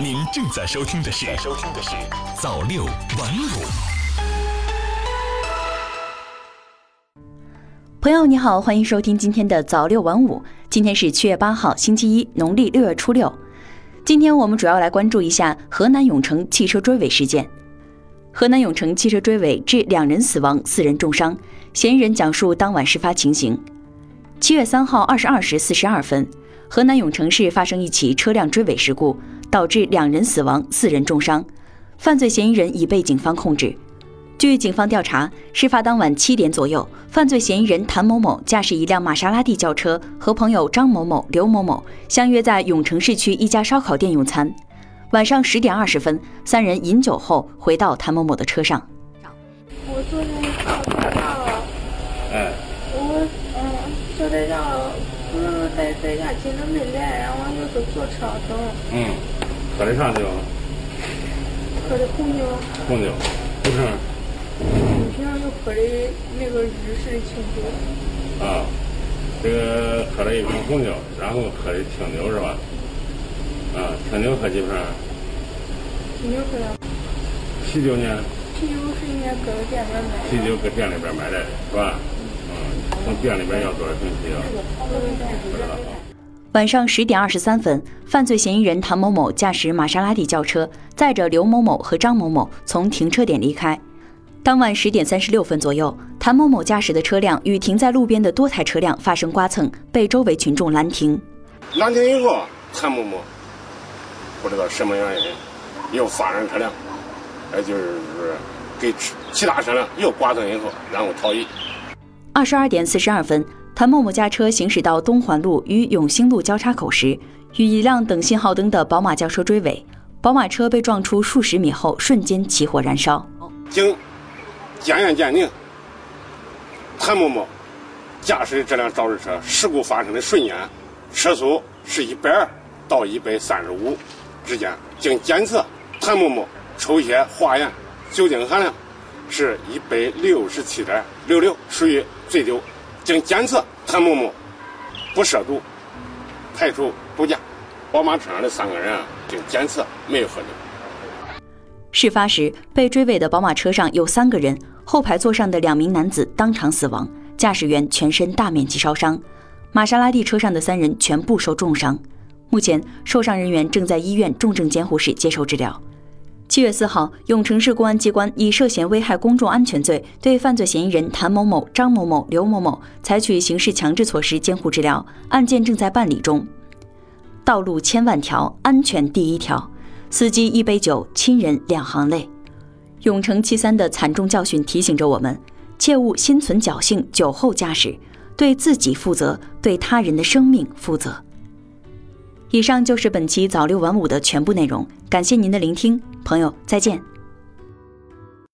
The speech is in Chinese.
您正在收听的是《收听的是早六晚五》。朋友你好，欢迎收听今天的早六晚五。今天是七月八号，星期一，农历六月初六。今天我们主要来关注一下河南永城汽车追尾事件。河南永城汽车追尾致两人死亡，四人重伤。嫌疑人讲述当晚事发情形：七月三号二十二时四十二分，河南永城市发生一起车辆追尾事故，导致两人死亡，四人重伤。犯罪嫌疑人已被警方控制。据警方调查，事发当晚七点左右，犯罪嫌疑人谭某某驾驶一辆玛莎拉蒂轿车，和朋友张某某、刘某某相约在永城市区一家烧烤店用餐。晚上十点二十分，三人饮酒后回到谭某某的车上。我坐在靠台上了，哎，我嗯坐在上，不是在在家紧着没来，然后又是坐车等，嗯，喝的啥酒？喝的红酒，红酒，不是平常就喝的那个日式的清酒，啊，这个喝了一瓶红酒，然后喝的清酒是吧？啊，清酒喝几瓶？清酒喝了，啤酒呢？啤酒是应该搁到店里边买的，啤酒搁店里边买来的是吧？嗯，从店里边要多少瓶啤酒？不知道啊。晚上十点二十三分，犯罪嫌疑人谭某某驾驶玛莎拉蒂轿车，载着刘某某和张某某从停车点离开。当晚十点三十六分左右，谭某某驾驶的车辆与停在路边的多台车辆发生刮蹭，被周围群众拦停。拦停以后，谭某某不知道什么原因又发生车辆，哎，就是给其其他车辆又刮蹭以后，然后逃逸。二十二点四十二分，谭某某驾车行驶到东环路与永兴路交叉口时，与一辆等信号灯的宝马轿车追尾，宝马车被撞出数十米后，瞬间起火燃烧。经检验鉴定，谭某某驾驶的这辆肇事车事故发生的瞬间，车速是一百二到一百三十五之间。经检测，谭某某抽血化验酒精含量是一百六十七点六六，属于醉酒。经检测，谭某某不涉毒，排除毒驾。宝马车上的三个人，经检测没有喝酒。事发时，被追尾的宝马车上有三个人，后排座上的两名男子当场死亡，驾驶员全身大面积烧伤。玛莎拉蒂车上的三人全部受重伤，目前受伤人员正在医院重症监护室接受治疗。七月四号，永城市公安机关以涉嫌危害公众安全罪对犯罪嫌疑人谭某某、张某某、刘某某采取刑事强制措施监护治疗，案件正在办理中。道路千万条，安全第一条。司机一杯酒，亲人两行泪。永城七三的惨重教训提醒着我们，切勿心存侥幸，酒后驾驶，对自己负责，对他人的生命负责。以上就是本期早六晚五的全部内容，感谢您的聆听，朋友再见。